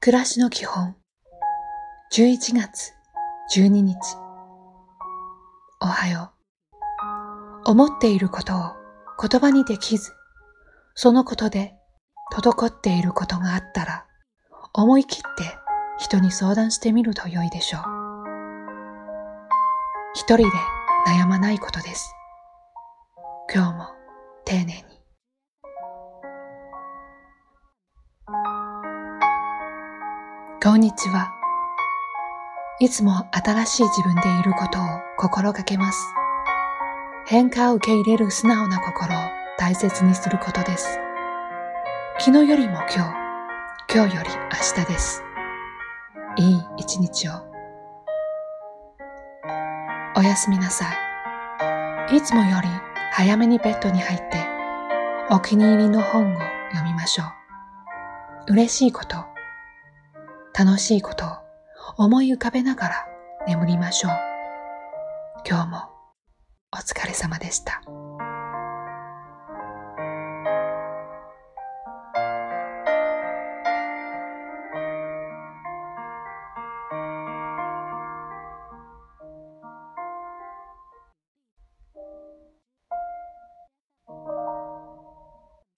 暮らしの基本。11月12日。おはよう。思っていることを言葉にできずそのことで滞っていることがあったら思い切って人に相談してみると良いでしょう。一人で悩まないことです今日も丁寧にこんにちは。いつも新しい自分でいることを心がけます。変化を受け入れる素直な心を大切にすることです。昨日よりも今日、今日より明日です。いい一日を。おやすみなさい。いつもより早めにベッドに入って、お気に入りの本を読みましょう。嬉しいこと、楽しいことを思い浮かべながら眠りましょう。今日もお疲れ様でした。